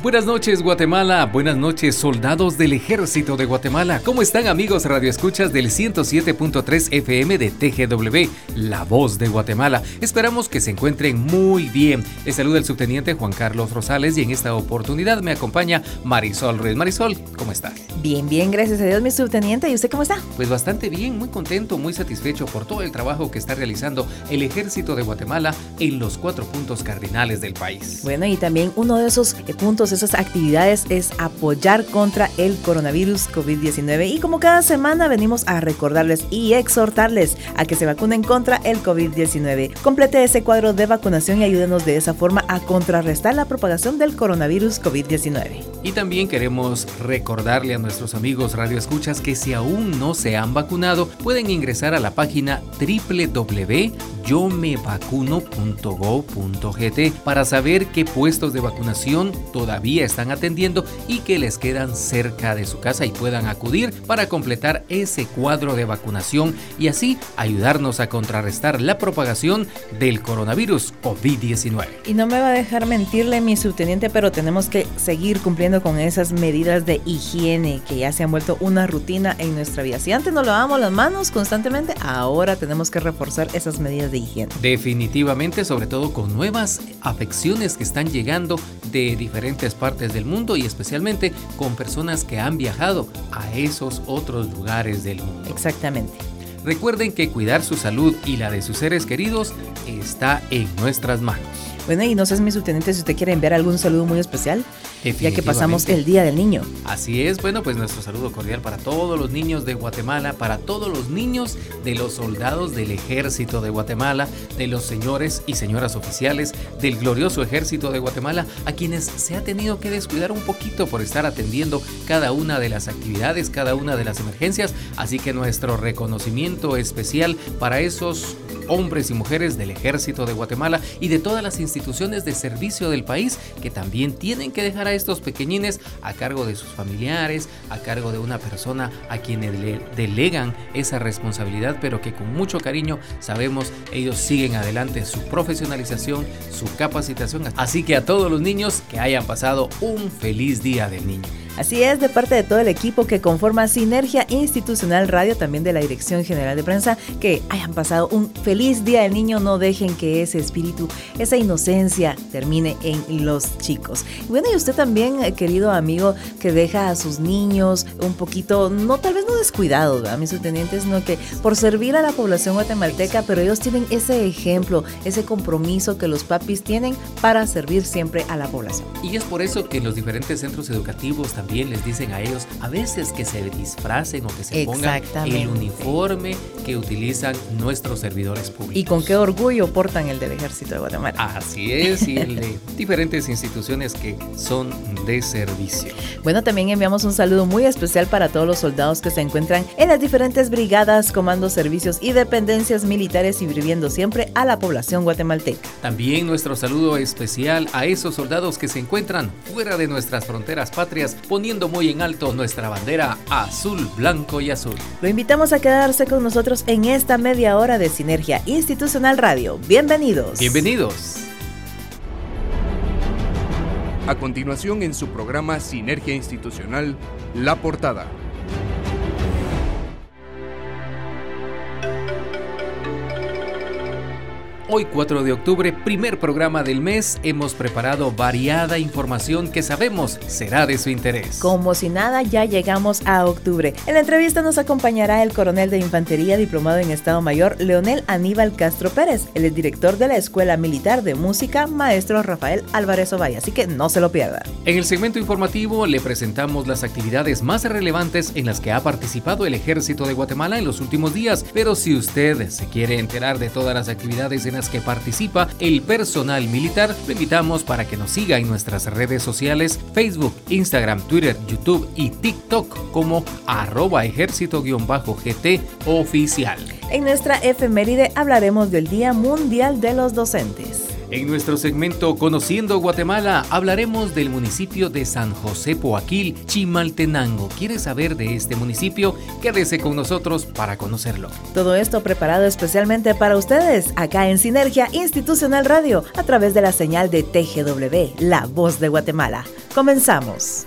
Buenas noches Guatemala, buenas noches soldados del ejército de Guatemala. ¿Cómo están amigos radioescuchas del 107.3 FM de TGW, La Voz de Guatemala? Esperamos que se encuentren muy bien. Les saluda el subteniente Juan Carlos Rosales y en esta oportunidad me acompaña Marisol Ruiz. Marisol, ¿cómo está? Bien, bien, gracias a Dios mi subteniente. ¿Y usted cómo está? Pues bastante bien, muy contento, muy satisfecho por todo el trabajo que está realizando el ejército de Guatemala en los cuatro puntos cardinales del país. Bueno, y también uno de esos puntos esas actividades es apoyar contra el coronavirus COVID-19 y como cada semana venimos a recordarles y exhortarles a que se vacunen contra el COVID-19. Complete ese cuadro de vacunación y ayúdenos de esa forma a contrarrestar la propagación del coronavirus COVID-19. Y también queremos recordarle a nuestros amigos radioescuchas que si aún no se han vacunado, pueden ingresar a la página www.yomevacuno.go.gt para saber qué puestos de vacunación todavía están atendiendo y que les quedan cerca de su casa y puedan acudir para completar ese cuadro de vacunación y así ayudarnos a contrarrestar la propagación del coronavirus COVID-19. Y no me va a dejar mentirle mi subteniente, pero tenemos que seguir cumpliendo con esas medidas de higiene que ya se han vuelto una rutina en nuestra vida. Si antes nos lavamos las manos constantemente, ahora tenemos que reforzar esas medidas de higiene. Definitivamente, sobre todo con nuevas afecciones que están llegando de diferentes partes del mundo y especialmente con personas que han viajado a esos otros lugares del mundo. Exactamente. Recuerden que cuidar su salud y la de sus seres queridos está en nuestras manos. Bueno, y no sé, mi subteniente, si usted quiere enviar algún saludo muy especial, ya que pasamos el Día del Niño. Así es, bueno, pues nuestro saludo cordial para todos los niños de Guatemala, para todos los niños de los soldados del ejército de Guatemala, de los señores y señoras oficiales del glorioso ejército de Guatemala, a quienes se ha tenido que descuidar un poquito por estar atendiendo cada una de las actividades, cada una de las emergencias, así que nuestro reconocimiento especial para esos hombres y mujeres del ejército de Guatemala y de todas las instituciones de servicio del país que también tienen que dejar a estos pequeñines a cargo de sus familiares, a cargo de una persona a quienes le delegan esa responsabilidad, pero que con mucho cariño sabemos ellos siguen adelante su profesionalización, su capacitación. Así que a todos los niños que hayan pasado un feliz día del niño. Así es, de parte de todo el equipo que conforma Sinergia Institucional Radio, también de la Dirección General de Prensa, que hayan pasado un feliz Día del Niño, no dejen que ese espíritu, esa inocencia termine en los chicos. Bueno, y usted también, eh, querido amigo, que deja a sus niños un poquito, no tal vez no descuidados, a mis subtenientes, sino que por servir a la población guatemalteca, pero ellos tienen ese ejemplo, ese compromiso que los papis tienen para servir siempre a la población. Y es por eso que los diferentes centros educativos también también les dicen a ellos a veces que se disfracen o que se pongan el uniforme que utilizan nuestros servidores públicos. Y con qué orgullo portan el del Ejército de Guatemala. Así es, y el de diferentes instituciones que son de servicio. Bueno, también enviamos un saludo muy especial para todos los soldados que se encuentran en las diferentes brigadas, comandos, servicios y dependencias militares y viviendo siempre a la población guatemalteca. También nuestro saludo especial a esos soldados que se encuentran fuera de nuestras fronteras patrias poniendo muy en alto nuestra bandera azul, blanco y azul. Lo invitamos a quedarse con nosotros en esta media hora de Sinergia Institucional Radio. Bienvenidos. Bienvenidos. A continuación en su programa Sinergia Institucional, La Portada. Hoy 4 de octubre, primer programa del mes, hemos preparado variada información que sabemos será de su interés. Como si nada, ya llegamos a octubre. En la entrevista nos acompañará el coronel de Infantería diplomado en Estado Mayor, Leonel Aníbal Castro Pérez, el director de la Escuela Militar de Música, maestro Rafael Álvarez Ovay, así que no se lo pierda. En el segmento informativo le presentamos las actividades más relevantes en las que ha participado el Ejército de Guatemala en los últimos días, pero si usted se quiere enterar de todas las actividades en que participa el personal militar, le invitamos para que nos siga en nuestras redes sociales, Facebook, Instagram, Twitter, YouTube y TikTok como arroba ejército-gt oficial. En nuestra efeméride hablaremos del Día Mundial de los Docentes. En nuestro segmento Conociendo Guatemala hablaremos del municipio de San José Poaquil, Chimaltenango. ¿Quieres saber de este municipio? Quédese con nosotros para conocerlo. Todo esto preparado especialmente para ustedes acá en Sinergia Institucional Radio a través de la señal de TGW, La Voz de Guatemala. Comenzamos.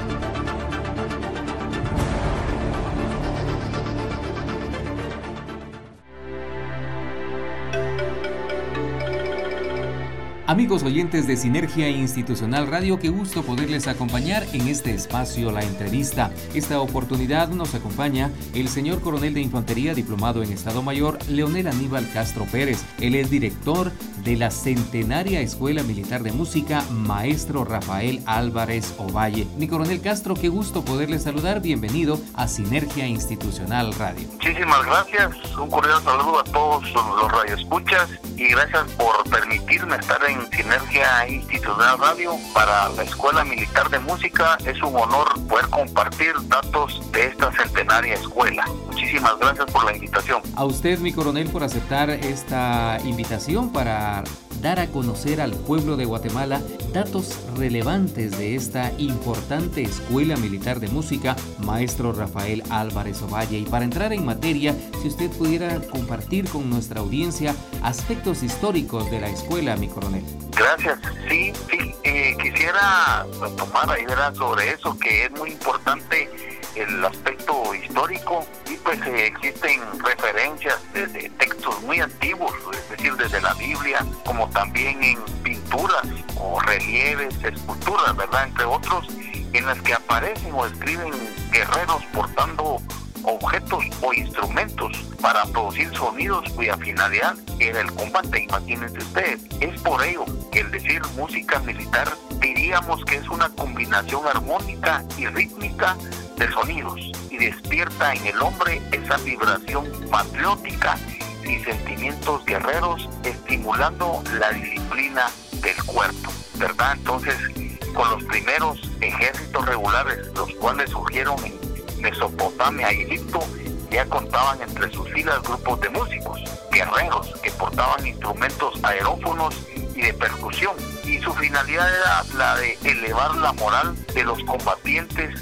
Amigos oyentes de Sinergia Institucional Radio, qué gusto poderles acompañar en este espacio La Entrevista. Esta oportunidad nos acompaña el señor coronel de Infantería diplomado en Estado Mayor, Leonel Aníbal Castro Pérez. Él es director de la Centenaria Escuela Militar de Música, maestro Rafael Álvarez Ovalle. Mi coronel Castro, qué gusto poderles saludar. Bienvenido a Sinergia Institucional Radio. Muchísimas gracias. Un cordial saludo a todos los radioescuchas y gracias por permitirme estar en Sinergia Institucional Radio para la Escuela Militar de Música. Es un honor poder compartir datos de esta centenaria escuela. Muchísimas gracias por la invitación. A usted, mi coronel, por aceptar esta invitación para dar a conocer al pueblo de Guatemala datos relevantes de esta importante escuela militar de música, maestro Rafael Álvarez Ovalle. Y para entrar en materia, si usted pudiera compartir con nuestra audiencia aspectos históricos de la escuela, mi coronel. Gracias. Sí, sí, eh, quisiera tomar ahí sobre eso, que es muy importante el aspecto histórico y pues eh, existen referencias desde textos muy antiguos, es decir, desde la Biblia, como también en pinturas o relieves, esculturas, ¿verdad? Entre otros, en las que aparecen o escriben guerreros portando objetos o instrumentos para producir sonidos cuya finalidad era el combate, imagínense ustedes. Es por ello que el decir música militar diríamos que es una combinación armónica y rítmica de sonidos y despierta en el hombre esa vibración patriótica y sentimientos guerreros, estimulando la disciplina del cuerpo, ¿verdad? Entonces, con los primeros ejércitos regulares, los cuales surgieron en Mesopotamia y Egipto, ya contaban entre sus filas grupos de músicos, guerreros, que portaban instrumentos aerófonos y de percusión, y su finalidad era la de elevar la moral de los combatientes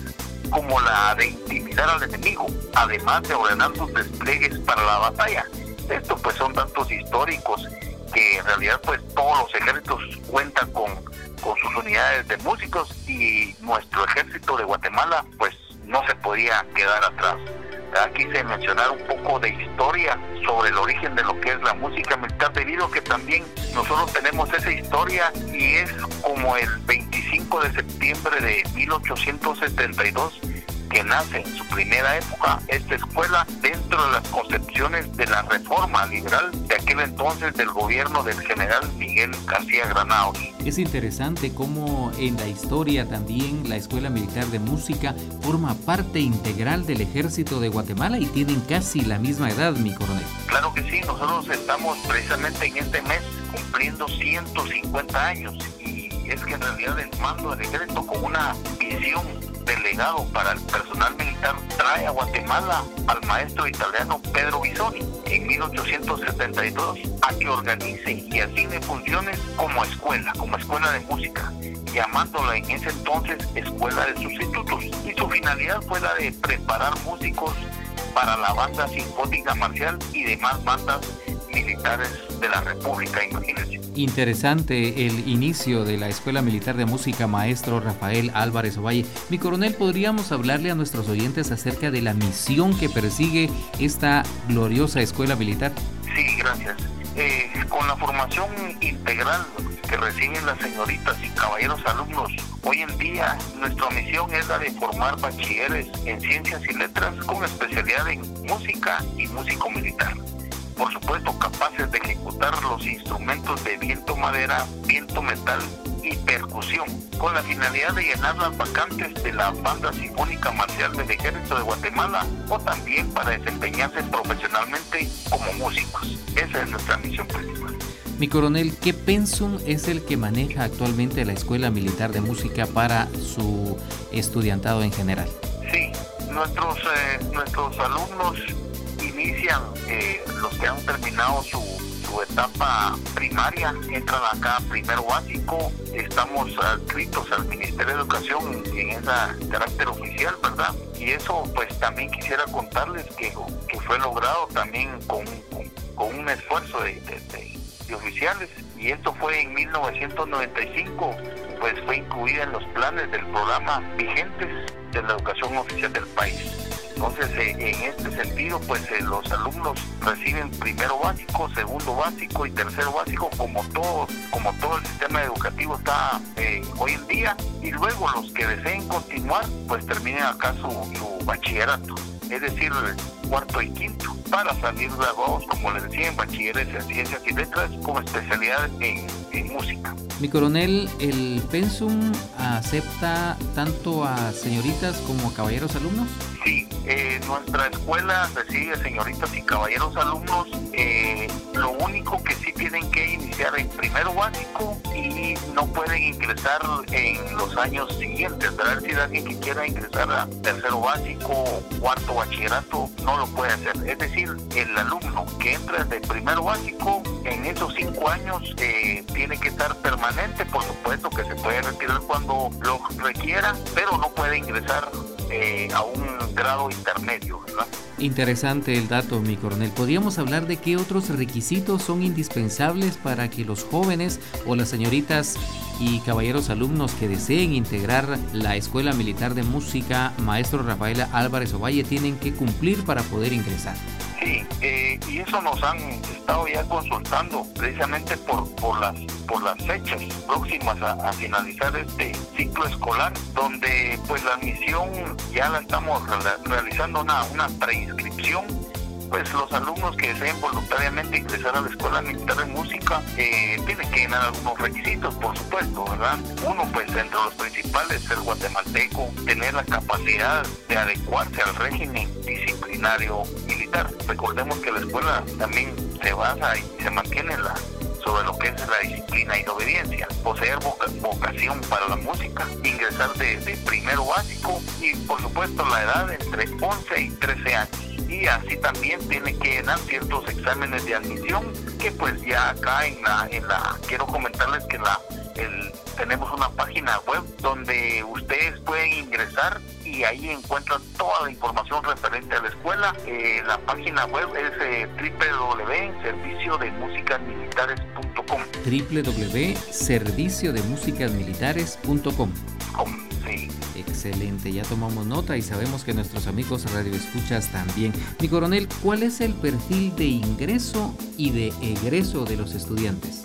como la de intimidar al enemigo, además de ordenar sus despliegues para la batalla. Esto pues son datos históricos que en realidad pues todos los ejércitos cuentan con, con sus unidades de músicos y nuestro ejército de Guatemala pues no se podía quedar atrás. Quise mencionar un poco de historia sobre el origen de lo que es la música militar, debido a que también nosotros tenemos esa historia y es como el 25 de septiembre de 1872 que nace en su primera época esta escuela dentro de las concepciones de la reforma liberal de aquel entonces del gobierno del general Miguel García Granados. Es interesante cómo en la historia también la Escuela Militar de Música forma parte integral del ejército de Guatemala y tienen casi la misma edad, mi coronel. Claro que sí, nosotros estamos precisamente en este mes cumpliendo 150 años y es que en realidad el mando del ejército con una visión delegado para el personal militar trae a Guatemala al maestro italiano Pedro Bisoni en 1872 a que organice y asigne funciones como escuela, como escuela de música, llamándola en ese entonces escuela de sustitutos. Y su finalidad fue la de preparar músicos para la banda sinfónica marcial y demás bandas militares de la República, imagínense. Interesante el inicio de la Escuela Militar de Música Maestro Rafael Álvarez Ovalle. Mi coronel, ¿podríamos hablarle a nuestros oyentes acerca de la misión que persigue esta gloriosa Escuela Militar? Sí, gracias. Eh, con la formación integral que reciben las señoritas y caballeros alumnos, hoy en día nuestra misión es la de formar bachilleres en ciencias y letras con especialidad en música y músico militar por supuesto capaces de ejecutar los instrumentos de viento madera, viento metal y percusión, con la finalidad de llenar las vacantes de la Banda Sinfónica Marcial del Ejército de Guatemala o también para desempeñarse profesionalmente como músicos. Esa es nuestra misión principal. Mi coronel, ¿qué pensum es el que maneja actualmente la Escuela Militar de Música para su estudiantado en general? Sí, nuestros, eh, nuestros alumnos inician, eh, los que han terminado su, etapa primaria, entran acá primero básico, estamos adscritos al Ministerio de Educación en ese carácter oficial, ¿verdad? Y eso pues también quisiera contarles que, fue logrado también con, un esfuerzo de, de oficiales y esto fue en 1995 pues fue incluida en los planes del programa vigentes de la educación oficial del país. Entonces, eh, en este sentido, pues eh, los alumnos reciben primero básico, segundo básico y tercero básico, como todo, como todo el sistema educativo está eh, hoy en día, y luego los que deseen continuar, pues terminen acá su, su bachillerato, es decir, cuarto y quinto, para salir graduados, como les decía, en bachilleres en ciencias y letras, como especialidad en, en música. Mi coronel, ¿el pensum acepta tanto a señoritas como a caballeros alumnos? Sí, eh, nuestra escuela recibe señoritas y caballeros alumnos. Eh, lo único que sí tienen que iniciar en primero básico y no pueden ingresar en los años siguientes. ¿verdad? Si alguien que quiera ingresar a tercero básico, cuarto bachillerato, no lo puede hacer. Es decir, el alumno que entra de primero básico, en esos cinco años eh, tiene que estar permanente, por supuesto que se puede retirar cuando lo requiera, pero no puede ingresar eh, a un grado intermedio. ¿verdad? Interesante el dato, mi coronel. ¿Podríamos hablar de qué otros requisitos son indispensables para que los jóvenes o las señoritas y caballeros alumnos que deseen integrar la Escuela Militar de Música Maestro Rafaela Álvarez Ovalle tienen que cumplir para poder ingresar? Sí, eh, y eso nos han estado ya consultando precisamente por, por, las, por las fechas próximas a, finalizar este ciclo escolar, donde pues la admisión ya la estamos realizando una, una preinscripción pues los alumnos que deseen voluntariamente ingresar a la Escuela Militar de Música eh, tienen que llenar algunos requisitos, por supuesto, ¿verdad? Uno, pues entre los principales, ser guatemalteco, tener la capacidad de adecuarse al régimen disciplinario militar. Recordemos que la escuela también se basa y se mantiene la sobre lo que es la disciplina y la obediencia, poseer vocación para la música, ingresar de, de primero básico y por supuesto la edad entre 11 y 13 años. Y así también tiene que llenar ciertos exámenes de admisión que pues ya acá en la, en la quiero comentarles que la el, tenemos una página web donde ustedes pueden ingresar y ahí encuentran toda la información referente a la escuela. Eh, la página web es eh, www.serviciodemusicasmilitares.com www.serviciodemusicasmilitares.com Sí. Excelente, ya tomamos nota y sabemos que nuestros amigos radioescuchas también. Mi coronel, ¿cuál es el perfil de ingreso y de egreso de los estudiantes?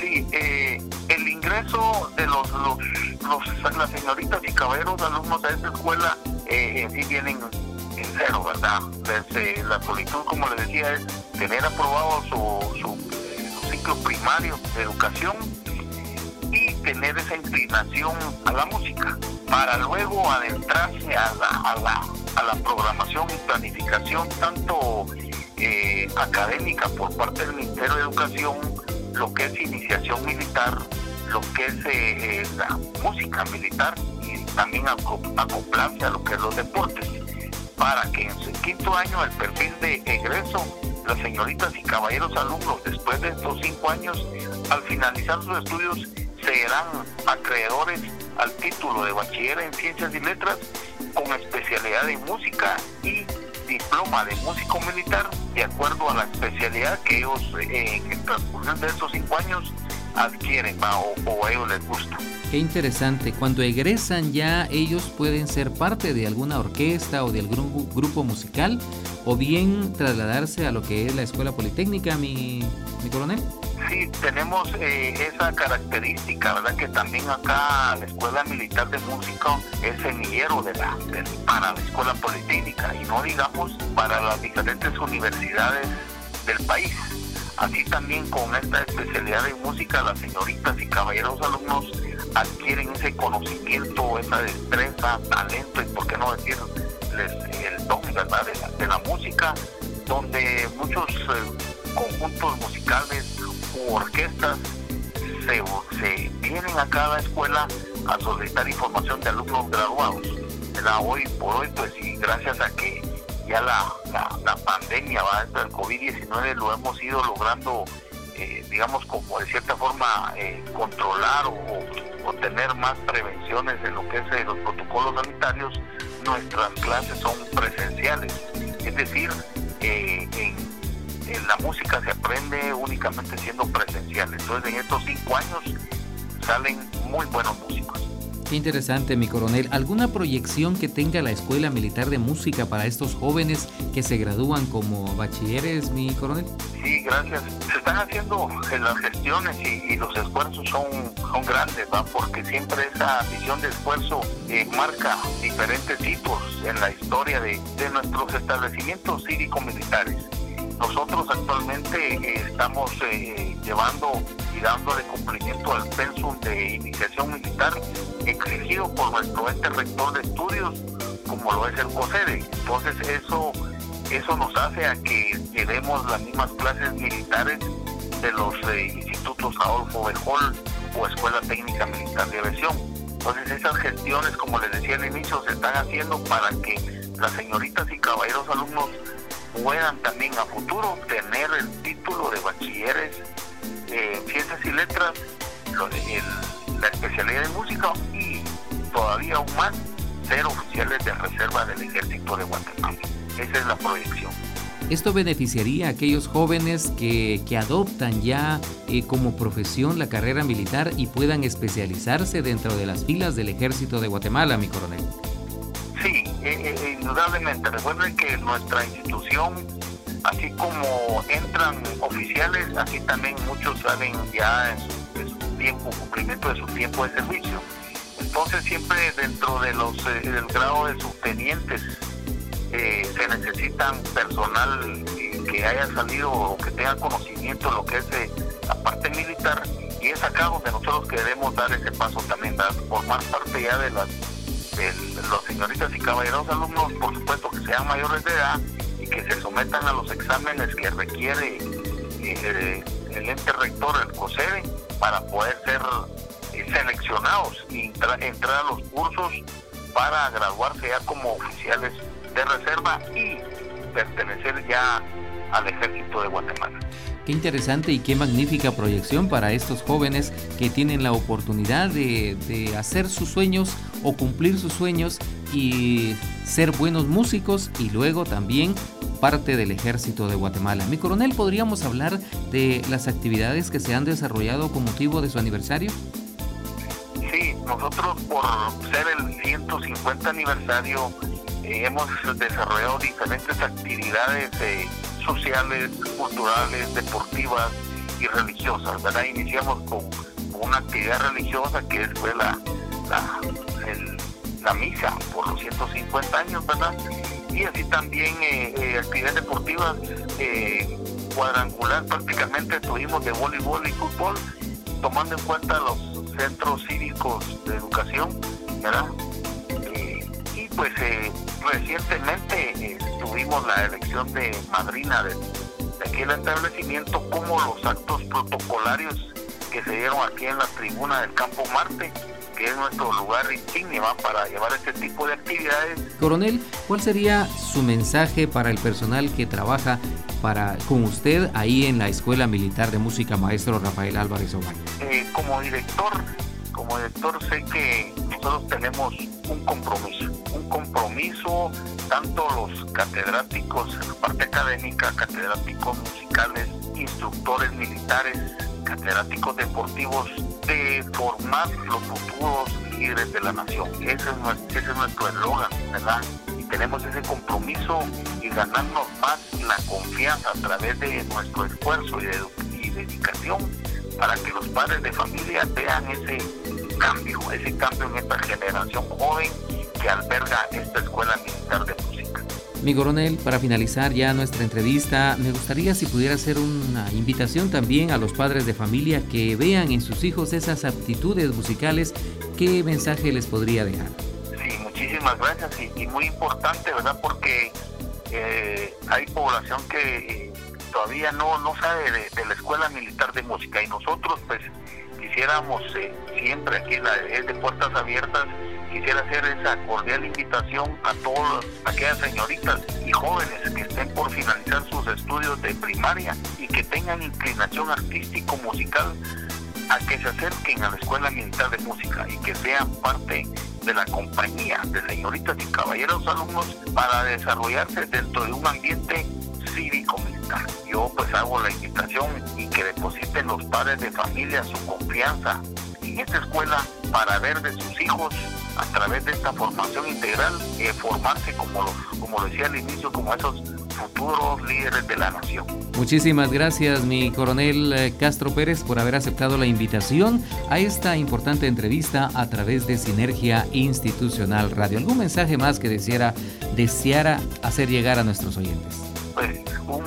Sí, eh, ingreso de los, los, las señoritas y caballeros alumnos de esta escuela eh, sí vienen en cero, ¿verdad? Desde la solicitud, como les decía, es tener aprobado su, su, su ciclo primario de educación y tener esa inclinación a la música para luego adentrarse a la, a la, a la programación y planificación tanto eh, académica por parte del Ministerio de Educación, lo que es iniciación militar, lo que es eh, eh, la música militar y también acoplarse a lo que es los deportes, para que en su quinto año el perfil de egreso, las señoritas y caballeros alumnos después de estos cinco años, al finalizar sus estudios, serán acreedores al título de bachiller en ciencias y letras con especialidad en música y diploma de músico militar de acuerdo a la especialidad que ellos eh, en el transcurso de estos cinco años adquieren o, o, a ellos les gusta. Qué interesante, cuando egresan ya ellos pueden ser parte de alguna orquesta o de algún grupo musical o bien trasladarse a lo que es la escuela politécnica, mi, mi coronel sí tenemos eh, esa característica, ¿verdad? Que también acá la Escuela Militar de Música es semillero de la, para la Escuela Politécnica y no digamos para las diferentes universidades del país. Así también con esta especialidad de música, las señoritas y caballeros alumnos adquieren ese conocimiento, esa destreza, talento y por qué no decir el don ¿verdad? De, la, música, donde muchos eh, conjuntos musicales u orquestas se, vienen a cada escuela a solicitar información de alumnos graduados. Hoy por hoy, pues y gracias a que ya la, la, pandemia va del COVID-19 lo hemos ido logrando, eh, digamos, como de cierta forma eh, controlar o, tener más prevenciones en lo que es eh, los protocolos sanitarios, nuestras clases son presenciales. Es decir, en, en la música se aprende únicamente siendo presencial. Entonces, en estos cinco años salen muy buenos músicos. Qué interesante, mi coronel. ¿Alguna proyección que tenga la Escuela Militar de Música para estos jóvenes que se gradúan como bachilleres, mi coronel? Sí, gracias. Se están haciendo las gestiones y, los esfuerzos son, son grandes, ¿va? porque siempre esa visión de esfuerzo eh, marca diferentes hitos en la historia de, de nuestros establecimientos cívico-militares. Nosotros actualmente eh, estamos eh, llevando y dándole cumplimiento al pensum de iniciación militar exigido por nuestro ente rector de estudios, como lo es el COSEDE. Entonces eso, eso nos hace a que llevemos las mismas clases militares de los eh, institutos Adolfo Bejol o Escuela Técnica Militar de Aviación. Entonces esas gestiones, como les decía al inicio, se están haciendo para que las señoritas y caballeros alumnos puedan también a futuro tener el título de bachilleres en ciencias y letras, la especialidad de música y todavía aún más ser oficiales de reserva del ejército de Guatemala. Esa es la proyección. Esto beneficiaría a aquellos jóvenes que, que adoptan ya eh, como profesión la carrera militar y puedan especializarse dentro de las filas del ejército de Guatemala, mi coronel. Sí, eh, eh, indudablemente. Recuerden que nuestra institución, así como entran oficiales, así también muchos salen ya en su, tiempo, cumplimiento de su tiempo de servicio. Entonces siempre dentro de los eh, del grado de subtenientes se necesitan personal que haya salido o que tenga conocimiento de lo que es la parte militar y es acá donde nosotros queremos dar ese paso también, dar, formar parte ya de las los señoritas y caballeros alumnos, por supuesto que sean mayores de edad y que se sometan a los exámenes que requiere eh, el ente rector, el COSEDE, para poder ser eh, seleccionados y entrar a los cursos para graduarse ya como oficiales de reserva y pertenecer ya al ejército de Guatemala. Qué interesante y qué magnífica proyección para estos jóvenes que tienen la oportunidad de, hacer sus sueños o cumplir sus sueños y ser buenos músicos y luego también parte del ejército de Guatemala. Mi coronel, ¿podríamos hablar de las actividades que se han desarrollado con motivo de su aniversario? Sí, nosotros por ser el 150 aniversario eh, hemos desarrollado diferentes actividades de sociales, culturales, deportivas y religiosas, ¿verdad? Iniciamos con, una actividad religiosa que fue la, la, misa por los 150 años, ¿verdad? Y así también eh, eh, actividades deportivas eh, cuadrangular, prácticamente tuvimos de voleibol y fútbol, tomando en cuenta los centros cívicos de educación, ¿verdad? y pues recientemente tuvimos la elección de madrina de, aquel establecimiento como los actos protocolarios que se dieron aquí en la tribuna del Campo Marte, que es nuestro lugar insignia para llevar este tipo de actividades. Coronel, ¿cuál sería su mensaje para el personal que trabaja para, con usted ahí en la Escuela Militar de Música Maestro Rafael Álvarez Ovalle? Eh, como director, como director sé que nosotros tenemos un compromiso, un compromiso tanto los catedráticos en la parte académica, catedráticos musicales, instructores militares, catedráticos deportivos, de formar los futuros líderes de la nación. Ese es nuestro, ese es eslogan, ¿verdad? Y tenemos ese compromiso y ganarnos más la confianza a través de nuestro esfuerzo y, y dedicación para que los padres de familia vean ese cambio, ese cambio en esta generación joven que alberga esta escuela militar de. Mi coronel, para finalizar ya nuestra entrevista, me gustaría si pudiera hacer una invitación también a los padres de familia que vean en sus hijos esas aptitudes musicales, ¿qué mensaje les podría dejar? Sí, muchísimas gracias y, muy importante, ¿verdad? Porque eh, hay población que eh, todavía no, no sabe de, la Escuela Militar de Música y nosotros pues quisiéramos eh, siempre aquí la, de puertas abiertas quisiera hacer esa cordial invitación a todas aquellas señoritas y jóvenes que estén por finalizar sus estudios de primaria y que tengan inclinación artístico-musical a que se acerquen a la Escuela Militar de Música y que sean parte de la compañía de señoritas y caballeros alumnos para desarrollarse dentro de un ambiente cívico-militar. Yo pues hago la invitación y que depositen los padres de familia su confianza en esta escuela para ver de sus hijos a través de esta formación integral, eh, formarse como, como decía al inicio, como esos futuros líderes de la nación. Muchísimas gracias, mi coronel eh, Castro Pérez, por haber aceptado la invitación a esta importante entrevista a través de Sinergia Institucional Radio. ¿Algún mensaje más que deseara, deseara hacer llegar a nuestros oyentes? Pues un,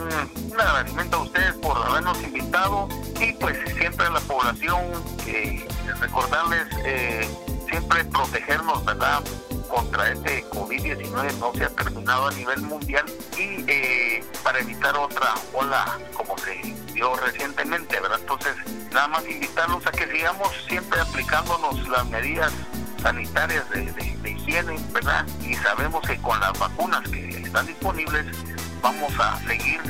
agradecimiento a ustedes por habernos invitado y pues siempre a la población eh, recordarles eh, siempre protegernos, ¿verdad? Contra este COVID-19 no se ha terminado a nivel mundial y eh, para evitar otra ola como se dio recientemente, ¿verdad? Entonces, nada más invitarlos a que sigamos siempre aplicándonos las medidas sanitarias de, higiene, ¿verdad? Y sabemos que con las vacunas que están disponibles vamos a seguir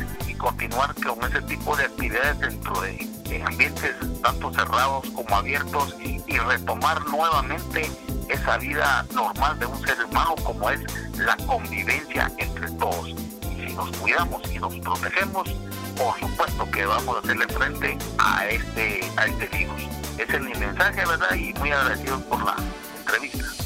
continuar con ese tipo de actividades dentro de ambientes tanto cerrados como abiertos y, retomar nuevamente esa vida normal de un ser humano como es la convivencia entre todos. Y si nos cuidamos y nos protegemos, por supuesto que vamos a hacerle frente a este, a este virus. Ese es mi mensaje, ¿verdad? Y muy agradecido por la entrevista.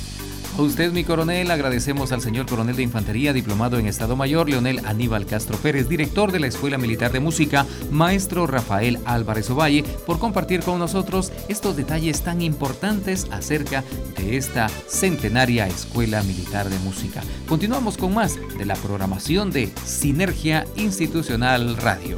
A usted, mi coronel, agradecemos al señor coronel de infantería, diplomado en Estado Mayor, Leonel Aníbal Castro Pérez, director de la Escuela Militar de Música, maestro Rafael Álvarez Ovalle, por compartir con nosotros estos detalles tan importantes acerca de esta centenaria Escuela Militar de Música. Continuamos con más de la programación de Sinergia Institucional Radio.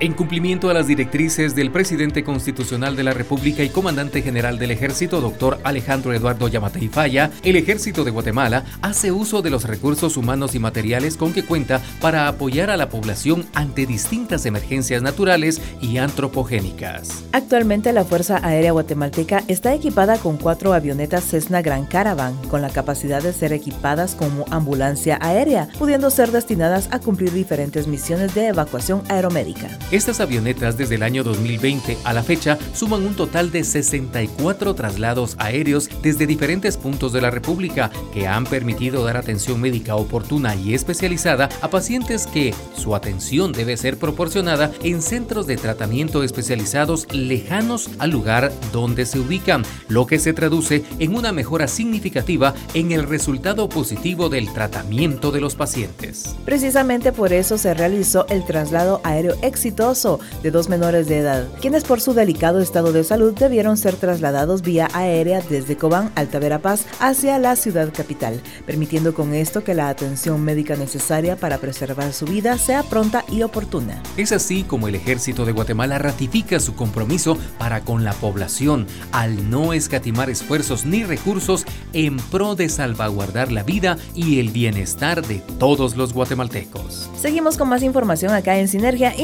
En cumplimiento a las directrices del presidente constitucional de la República y comandante general del Ejército, doctor Alejandro Eduardo Yamatei Falla, el Ejército de Guatemala hace uso de los recursos humanos y materiales con que cuenta para apoyar a la población ante distintas emergencias naturales y antropogénicas. Actualmente la Fuerza Aérea Guatemalteca está equipada con cuatro avionetas Cessna Grand Caravan, con la capacidad de ser equipadas como ambulancia aérea, pudiendo ser destinadas a cumplir diferentes misiones de evacuación aeromédica. Estas avionetas desde el año 2020 a la fecha suman un total de 64 traslados aéreos desde diferentes puntos de la República que han permitido dar atención médica oportuna y especializada a pacientes que su atención debe ser proporcionada en centros de tratamiento especializados lejanos al lugar donde se ubican, lo que se traduce en una mejora significativa en el resultado positivo del tratamiento de los pacientes. Precisamente por eso se realizó el traslado aéreo exitoso de dos menores de edad, quienes por su delicado estado de salud debieron ser trasladados vía aérea desde Cobán, Alta Verapaz, hacia la ciudad capital, permitiendo con esto que la atención médica necesaria para preservar su vida sea pronta y oportuna. Es así como el ejército de Guatemala ratifica su compromiso para con la población al no escatimar esfuerzos ni recursos en pro de salvaguardar la vida y el bienestar de todos los guatemaltecos. Seguimos con más información acá en Sinergia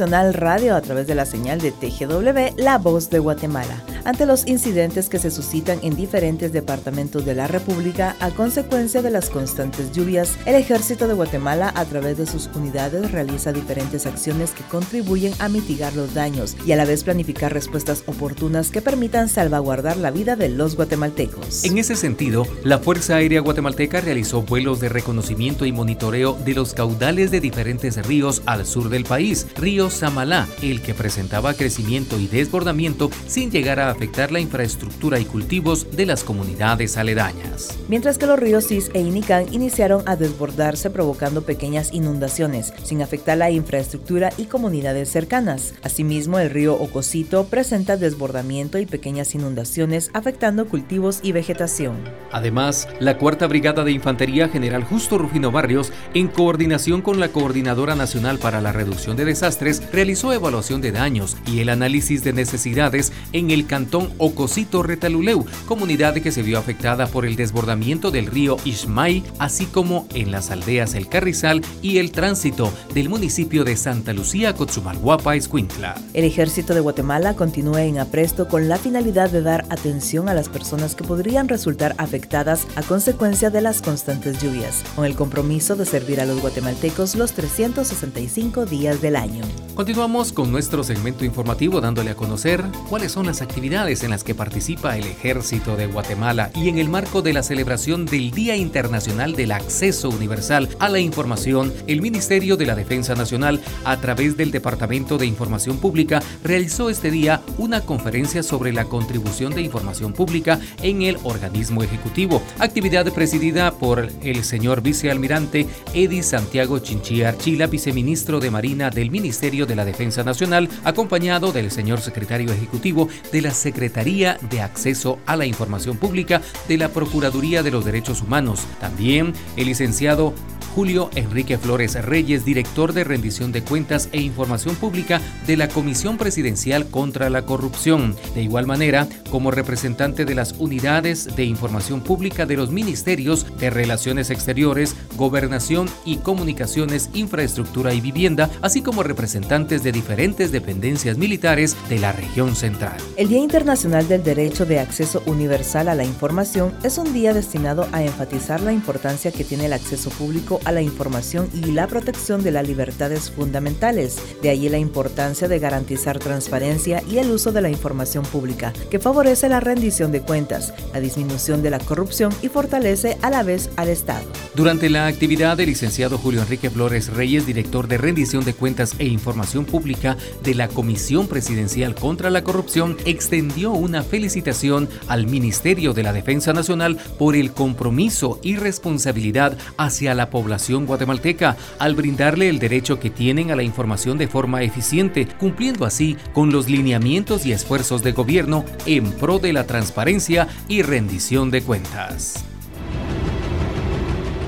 Radio a través de la señal de TGW La Voz de Guatemala. Ante los incidentes que se suscitan en diferentes departamentos de la República a consecuencia de las constantes lluvias, el Ejército de Guatemala a través de sus unidades realiza diferentes acciones que contribuyen a mitigar los daños y a la vez planificar respuestas oportunas que permitan salvaguardar la vida de los guatemaltecos. En ese sentido, la Fuerza Aérea Guatemalteca realizó vuelos de reconocimiento y monitoreo de los caudales de diferentes ríos al sur del país, río Samalá, el que presentaba crecimiento y desbordamiento sin llegar a afectar la infraestructura y cultivos de las comunidades aledañas. Mientras que los ríos Cis e Inicán iniciaron a desbordarse provocando pequeñas inundaciones, sin afectar la infraestructura y comunidades cercanas. Asimismo, el río Ocosito presenta desbordamiento y pequeñas inundaciones afectando cultivos y vegetación. Además, la Cuarta Brigada de Infantería General Justo Rufino Barrios, en coordinación con la Coordinadora Nacional para la Reducción de Desastres, realizó evaluación de daños y el análisis de necesidades en el cantón Ocosito Retaluleu, comunidad que se vio afectada por el desbordamiento del río Ismay, así como en las aldeas El Carrizal y el tránsito del municipio de Santa Lucía, Cotzumalguapa, Escuintla. El ejército de Guatemala continúa en apresto con la finalidad de dar atención a las personas que podrían resultar afectadas a consecuencia de las constantes lluvias, con el compromiso de servir a los guatemaltecos los 365 días del año. Continuamos con nuestro segmento informativo dándole a conocer cuáles son las actividades en las que participa el ejército de Guatemala y en el marco de la celebración del Día Internacional del Acceso Universal a la Información, el Ministerio de la Defensa Nacional, a través del Departamento de Información Pública, realizó este día una conferencia sobre la contribución de información pública en el organismo ejecutivo, actividad presidida por el señor vicealmirante Edi Santiago Chinchilla Archila, viceministro de Marina del Ministerio de la Defensa Nacional, acompañado del señor secretario ejecutivo de la Secretaría de Acceso a la Información Pública de la Procuraduría de los Derechos Humanos. También el licenciado Julio Enrique Flores Reyes, director de rendición de cuentas e información pública de la Comisión Presidencial contra la Corrupción. De igual manera, como representante de las unidades de información pública de los ministerios de Relaciones Exteriores, Gobernación y Comunicaciones, Infraestructura y Vivienda, así como representantes de diferentes dependencias militares de la región central. El Día Internacional del Derecho de Acceso Universal a la Información es un día destinado a enfatizar la importancia que tiene el acceso público a la información y la protección de las libertades fundamentales. De allí la importancia de garantizar transparencia y el uso de la información pública, que favorece la rendición de cuentas, la disminución de la corrupción y fortalece a la vez al Estado. Durante la actividad, el licenciado Julio Enrique Flores Reyes, director de rendición de cuentas e información pública de la Comisión Presidencial contra la Corrupción, extendió una felicitación al Ministerio de la Defensa Nacional por el compromiso y responsabilidad hacia la población guatemalteca al brindarle el derecho que tienen a la información de forma eficiente, cumpliendo así con los lineamientos y esfuerzos de gobierno en pro de la transparencia y rendición de cuentas.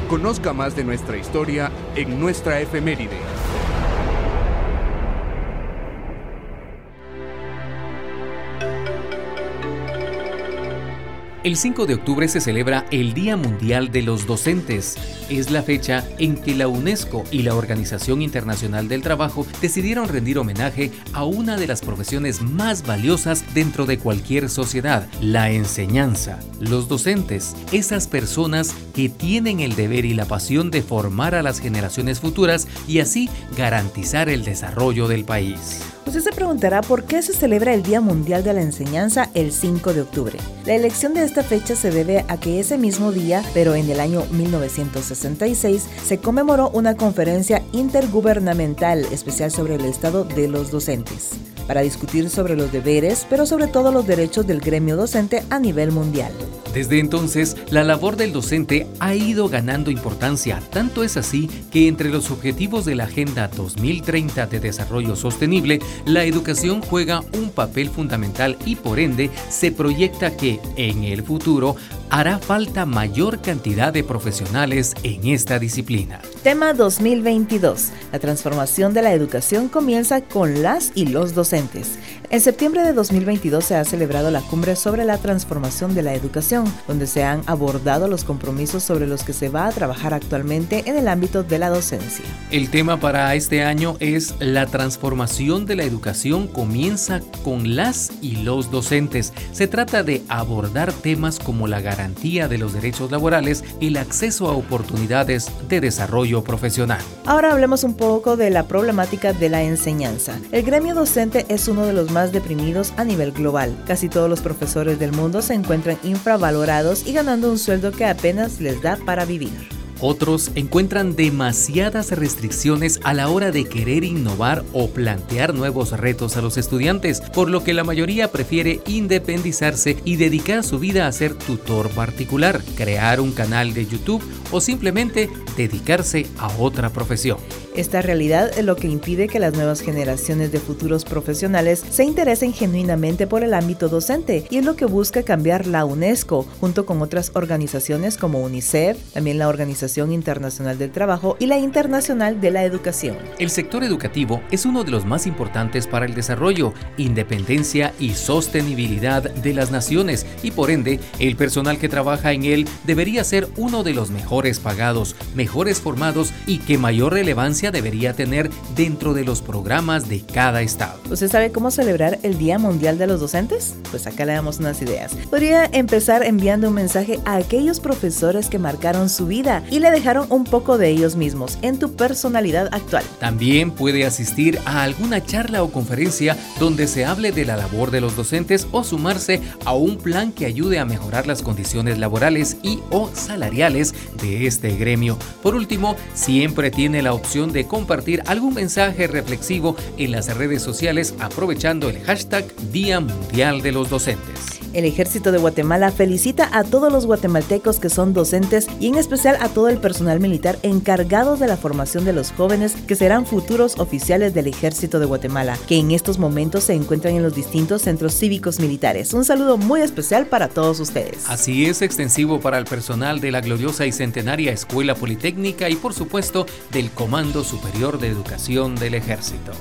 Conozca más de nuestra historia en nuestra efeméride. El 5 de octubre se celebra el Día Mundial de los Docentes. Es la fecha en que la UNESCO y la Organización Internacional del Trabajo decidieron rendir homenaje a una de las profesiones más valiosas dentro de cualquier sociedad, la enseñanza. Los docentes, esas personas que tienen el deber y la pasión de formar a las generaciones futuras y así garantizar el desarrollo del país. Usted se preguntará por qué se celebra el Día Mundial de la Enseñanza el 5 de octubre. La elección de esta fecha se debe a que ese mismo día, pero en el año 1966, se conmemoró una conferencia intergubernamental especial sobre el estado de los docentes para discutir sobre los deberes, pero sobre todo los derechos del gremio docente a nivel mundial. Desde entonces, la labor del docente ha ido ganando importancia, tanto es así que entre los objetivos de la Agenda 2030 de Desarrollo Sostenible, la educación juega un papel fundamental y por ende se proyecta que, en el futuro, hará falta mayor cantidad de profesionales en esta disciplina. Tema 2022. La transformación de la educación comienza con las y los docentes. En septiembre de 2022 se ha celebrado la cumbre sobre la transformación de la educación, donde se han abordado los compromisos sobre los que se va a trabajar actualmente en el ámbito de la docencia. El tema para este año es la transformación de la educación comienza con las y los docentes. Se trata de abordar temas como la garantía de los derechos laborales y el acceso a oportunidades de desarrollo profesional. Ahora hablemos un poco de la problemática de la enseñanza. El gremio docente es uno de los más deprimidos a nivel global. Casi todos los profesores del mundo se encuentran infravalorados y ganando un sueldo que apenas les da para vivir. Otros encuentran demasiadas restricciones a la hora de querer innovar o plantear nuevos retos a los estudiantes, por lo que la mayoría prefiere independizarse y dedicar su vida a ser tutor particular, crear un canal de YouTube o simplemente dedicarse a otra profesión. Esta realidad es lo que impide que las nuevas generaciones de futuros profesionales se interesen genuinamente por el ámbito docente y es lo que busca cambiar la UNESCO junto con otras organizaciones como UNICEF, también la Organización Internacional del Trabajo y la Internacional de la Educación. El sector educativo es uno de los más importantes para el desarrollo, independencia y sostenibilidad de las naciones y por ende el personal que trabaja en él debería ser uno de los mejores pagados, mejores formados y que mayor relevancia debería tener dentro de los programas de cada estado. ¿Usted sabe cómo celebrar el Día Mundial de los Docentes? Pues acá le damos unas ideas. Podría empezar enviando un mensaje a aquellos profesores que marcaron su vida y le dejaron un poco de ellos mismos en tu personalidad actual. También puede asistir a alguna charla o conferencia donde se hable de la labor de los docentes o sumarse a un plan que ayude a mejorar las condiciones laborales y o salariales de este gremio. Por último, siempre tiene la opción de compartir algún mensaje reflexivo en las redes sociales aprovechando el hashtag Día Mundial de los Docentes. El Ejército de Guatemala felicita a todos los guatemaltecos que son docentes y en especial a todo el personal militar encargado de la formación de los jóvenes que serán futuros oficiales del Ejército de Guatemala, que en estos momentos se encuentran en los distintos centros cívicos militares. Un saludo muy especial para todos ustedes. Así es, extensivo para el personal de la gloriosa y centenaria Escuela Politécnica y por supuesto del Comando Superior de Educación del Ejército.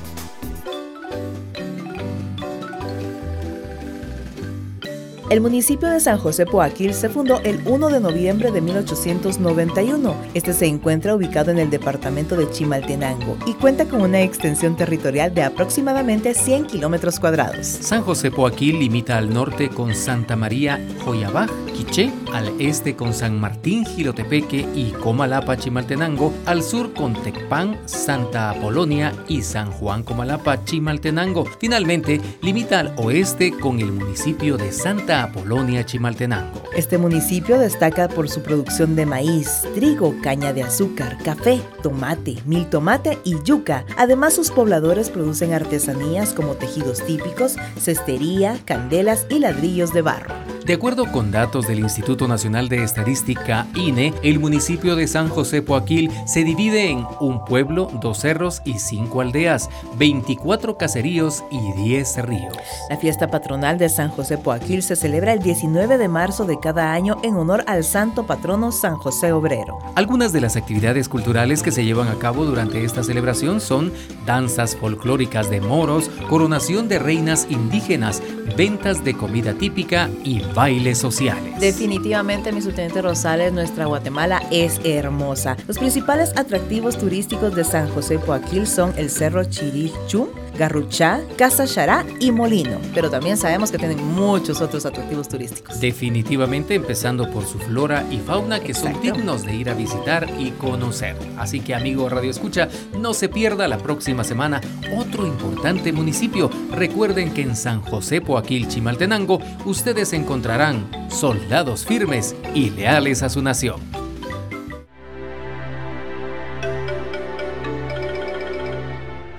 El municipio de San José Poaquil se fundó el 1 de noviembre de 1891. Este se encuentra ubicado en el departamento de Chimaltenango y cuenta con una extensión territorial de aproximadamente 100 kilómetros cuadrados. San José Poaquil limita al norte con Santa María Joyabaj, Quiché, al este con San Martín Gilotepeque y Comalapa Chimaltenango, al sur con Tecpan, Santa Apolonia y San Juan Comalapa Chimaltenango. Finalmente, limita al oeste con el municipio de Santa Apolonia Chimaltenango. Este municipio destaca por su producción de maíz, trigo, caña de azúcar, café, tomate, mil tomate y yuca. Además, sus pobladores producen artesanías como tejidos típicos, cestería, candelas y ladrillos de barro. De acuerdo con datos del Instituto Nacional de Estadística, INE, el municipio de San José Poaquil se divide en un pueblo, dos cerros y cinco aldeas, 24 caseríos y 10 ríos. La fiesta patronal de San José Poaquil se celebra el 19 de marzo de cada año en honor al santo patrono San José Obrero. Algunas de las actividades culturales que se llevan a cabo durante esta celebración son danzas folclóricas de moros, coronación de reinas indígenas, ventas de comida típica y bailes sociales. Definitivamente, mi subteniente Rosales, nuestra Guatemala es hermosa. Los principales atractivos turísticos de San José Poaquil son el Cerro Chirichú, Garruchá, Casa Chará y Molino, pero también sabemos que tienen muchos otros atractivos turísticos. Definitivamente empezando por su flora y fauna que son dignos de ir a visitar y conocer. Así que amigo Radio Escucha, no se pierda la próxima semana otro importante municipio. Recuerden que en San José Poaquil Chimaltenango ustedes encontrarán soldados firmes y leales a su nación.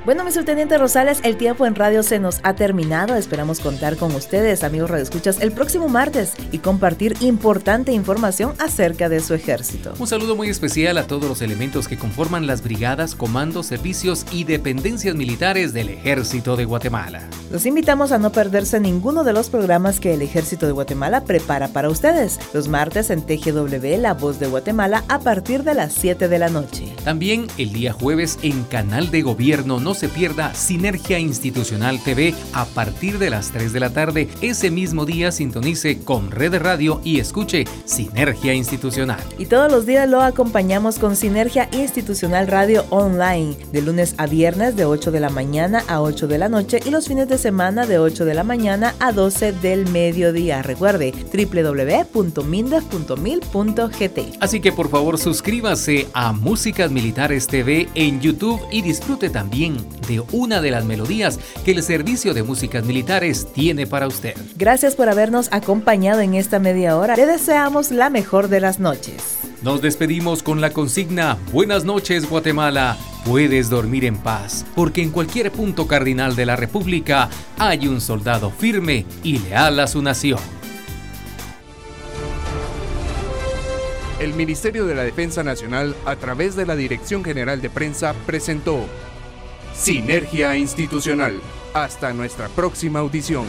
Bueno, mi subteniente Rosales, el tiempo en radio se nos ha terminado. Esperamos contar con ustedes, amigos radioescuchas, el próximo martes y compartir importante información acerca de su ejército. Un saludo muy especial a todos los elementos que conforman las brigadas, comandos, servicios y dependencias militares del Ejército de Guatemala. Los invitamos a no perderse ninguno de los programas que el Ejército de Guatemala prepara para ustedes. Los martes en TGW La Voz de Guatemala a partir de las 7 de la noche. También el día jueves en Canal de Gobierno no se pierda Sinergia Institucional TV a partir de las 3 de la tarde. Ese mismo día sintonice con Red Radio y escuche Sinergia Institucional. Y todos los días lo acompañamos con Sinergia Institucional Radio Online, de lunes a viernes de 8 de la mañana a 8 de la noche y los fines de semana de 8 de la mañana a 12 del mediodía. Recuerde www.mindef.mil.gt. Así que por favor suscríbase a Músicas Militares TV en YouTube y disfrute también de una de las melodías que el Servicio de Músicas Militares tiene para usted. Gracias por habernos acompañado en esta media hora. Le deseamos la mejor de las noches. Nos despedimos con la consigna Buenas noches Guatemala. Puedes dormir en paz, porque en cualquier punto cardinal de la República hay un soldado firme y leal a su nación. El Ministerio de la Defensa Nacional, a través de la Dirección General de Prensa, presentó Sinergia Institucional. Hasta nuestra próxima audición.